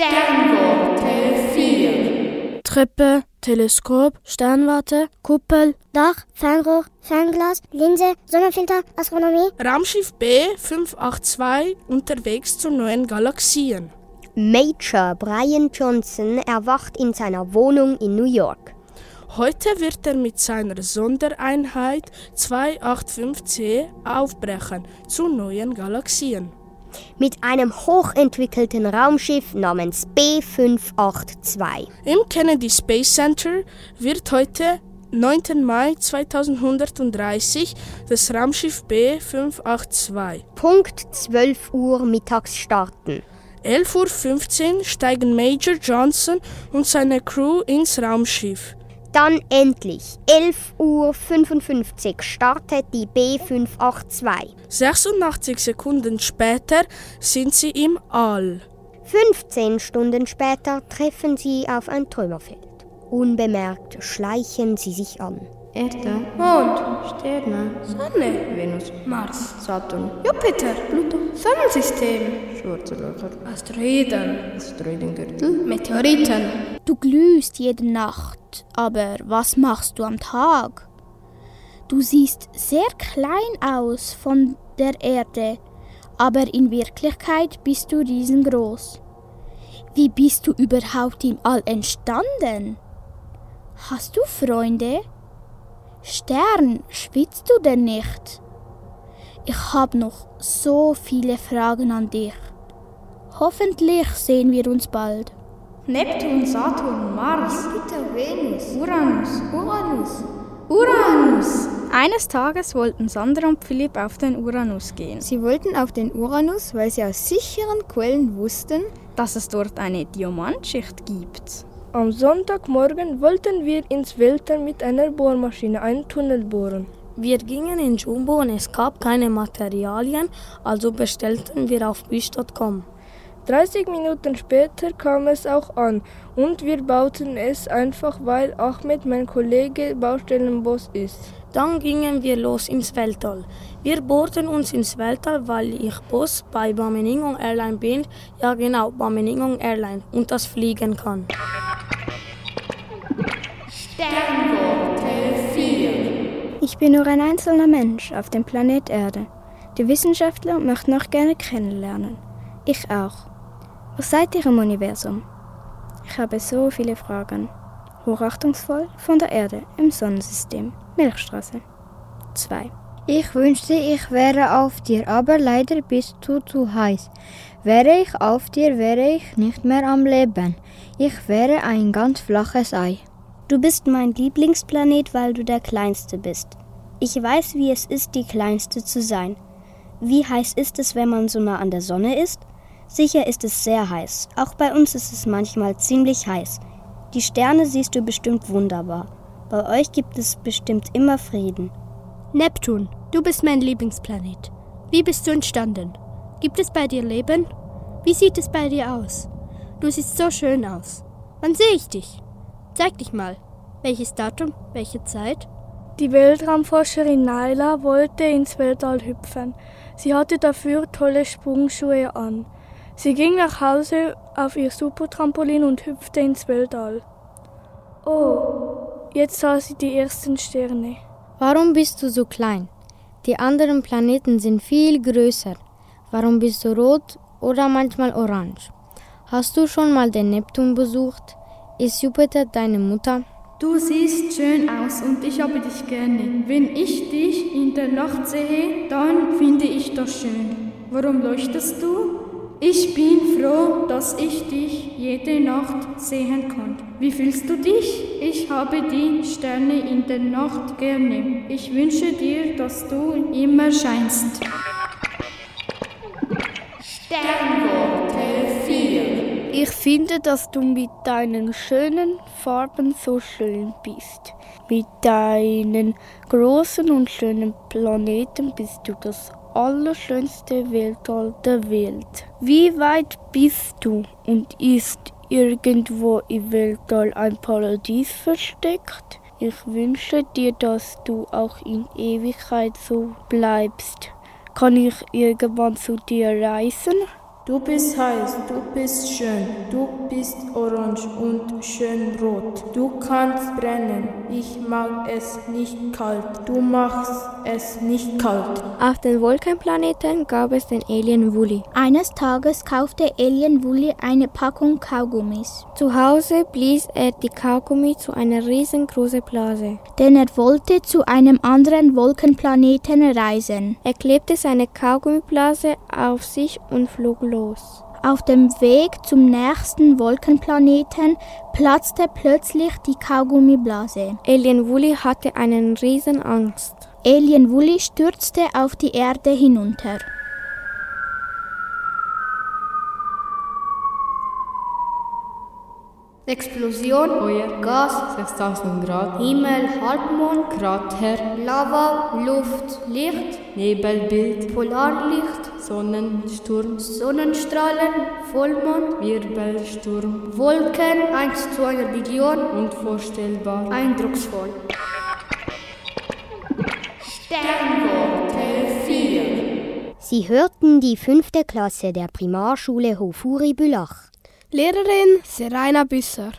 Sternwarte 4 Treppe, Teleskop, Sternwarte, Kuppel, Dach, Fernrohr, Fernglas, Linse, Sonnenfilter, Astronomie. Raumschiff B582 unterwegs zu neuen Galaxien. Major Brian Johnson erwacht in seiner Wohnung in New York. Heute wird er mit seiner Sondereinheit 285C aufbrechen zu neuen Galaxien. Mit einem hochentwickelten Raumschiff namens B582. Im Kennedy Space Center wird heute 9. Mai 2130 das Raumschiff B582 Punkt 12 Uhr mittags starten. 11.15 Uhr steigen Major Johnson und seine Crew ins Raumschiff. Dann endlich, 11.55 Uhr startet die B582. 86 Sekunden später sind sie im All. 15 Stunden später treffen sie auf ein Trümmerfeld. Unbemerkt schleichen sie sich an. Erde, Mond, Sterne, Sonne, Venus, Mars, Saturn, Jupiter, Pluto, Sonnensystem, schwarze Löcher, Asteroiden, Asteroidengürtel, Meteoriten. Du glühst jede Nacht, aber was machst du am Tag? Du siehst sehr klein aus von der Erde, aber in Wirklichkeit bist du riesengroß. Wie bist du überhaupt im All entstanden? Hast du Freunde? Stern, schwitzt du denn nicht? Ich habe noch so viele Fragen an dich. Hoffentlich sehen wir uns bald. Neptun, Saturn, Mars, Jupiter, Venus, Uranus, Uranus. Uranus. Eines Tages wollten Sandra und Philipp auf den Uranus gehen. Sie wollten auf den Uranus, weil sie aus sicheren Quellen wussten, dass es dort eine Diamantschicht gibt. Am Sonntagmorgen wollten wir ins Weltall mit einer Bohrmaschine einen Tunnel bohren. Wir gingen in Jumbo und es gab keine Materialien, also bestellten wir auf Wish.com. 30 Minuten später kam es auch an und wir bauten es einfach, weil Ahmed mein Kollege Baustellenboss ist. Dann gingen wir los ins Weltall. Wir bohrten uns ins Weltall, weil ich Boss bei Bameningung Airline bin. Ja genau, Bameningung Airline und das fliegen kann. Sternwarte 4 Ich bin nur ein einzelner Mensch auf dem Planet Erde. Die Wissenschaftler möchten auch gerne kennenlernen. Ich auch. Wo seid ihr im Universum? Ich habe so viele Fragen. Hochachtungsvoll von der Erde im Sonnensystem. Milchstraße. 2. Ich wünschte, ich wäre auf dir, aber leider bist du zu heiß. Wäre ich auf dir, wäre ich nicht mehr am Leben. Ich wäre ein ganz flaches Ei. Du bist mein Lieblingsplanet, weil du der Kleinste bist. Ich weiß, wie es ist, die Kleinste zu sein. Wie heiß ist es, wenn man so nah an der Sonne ist? Sicher ist es sehr heiß. Auch bei uns ist es manchmal ziemlich heiß. Die Sterne siehst du bestimmt wunderbar. Bei euch gibt es bestimmt immer Frieden. Neptun, du bist mein Lieblingsplanet. Wie bist du entstanden? Gibt es bei dir Leben? Wie sieht es bei dir aus? Du siehst so schön aus. Wann sehe ich dich? Zeig dich mal. Welches Datum? Welche Zeit? Die Weltraumforscherin Naila wollte ins Weltall hüpfen. Sie hatte dafür tolle Sprungschuhe an. Sie ging nach Hause auf ihr Supertrampolin und hüpfte ins Weltall. Oh, jetzt sah sie die ersten Sterne. Warum bist du so klein? Die anderen Planeten sind viel größer. Warum bist du rot oder manchmal orange? Hast du schon mal den Neptun besucht? Ist Jupiter deine Mutter? Du siehst schön aus und ich habe dich gerne. Wenn ich dich in der Nacht sehe, dann finde ich das schön. Warum leuchtest du? Ich bin froh, dass ich dich jede Nacht sehen kann. Wie fühlst du dich? Ich habe die Sterne in der Nacht gerne. Ich wünsche dir, dass du immer scheinst. Sternworte 4 Ich finde, dass du mit deinen schönen Farben so schön bist. Mit deinen großen und schönen Planeten bist du das allerschönste Weltall der Welt. Wie weit bist du und ist irgendwo im Weltall ein Paradies versteckt? Ich wünsche dir, dass du auch in Ewigkeit so bleibst. Kann ich irgendwann zu dir reisen? Du bist heiß, du bist schön, du bist orange und schön rot. Du kannst brennen, ich mag es nicht kalt. Du machst es nicht kalt. Auf den Wolkenplaneten gab es den Alien Wully. Eines Tages kaufte Alien Wully eine Packung Kaugummis. Zu Hause blies er die Kaugummi zu einer riesengroßen Blase. Denn er wollte zu einem anderen Wolkenplaneten reisen. Er klebte seine Kaugummiblase auf sich und flog los. Auf dem Weg zum nächsten Wolkenplaneten platzte plötzlich die Kaugummiblase. Alien Wully hatte einen riesen Angst. Alien Wully stürzte auf die Erde hinunter. Explosion, Feuer, Gas, 6000 Grad, Himmel, Halbmond, Krater, Lava, Luft, Licht, Nebelbild, Polarlicht, Sonnensturm, Sonnenstrahlen, Vollmond, Wirbelsturm, Wolken, 1 zu einer Billion, unvorstellbar, eindrucksvoll. Sternworte 4 Sie hörten die fünfte Klasse der Primarschule Hofuri Bülach. Lehrerin Serena Büsser.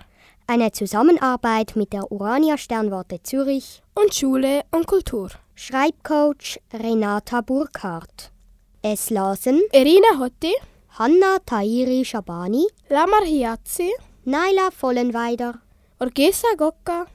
Eine Zusammenarbeit mit der Urania Sternwarte Zürich und Schule und Kultur. Schreibcoach Renata Burkhardt. Es lasen Irina Hotti, Hanna Tairi Shabani, Lamar Hiazzi, Naila Vollenweider, Orgesa Gokka,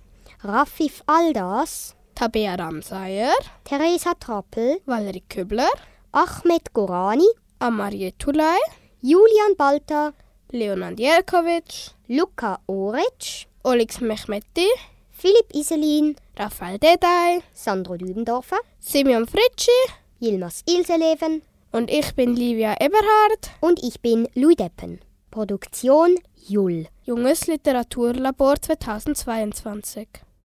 Rafif Aldas, Tabea Ramsayer, Theresa Trappel, Valerie Kübler, Ahmed Gorani, Amarie Tulay, Julian Balta, Leonard Jelkovic, Luca Oric, Olix Mehmeti, Philipp Iselin, Raphael Dedey, Sandro Dübendorfer, Simeon Fritschi, Yilmaz Ilseleven und ich bin Livia Eberhard und ich bin Louis Deppen. Produktion Jul. Junges Literaturlabor 2022.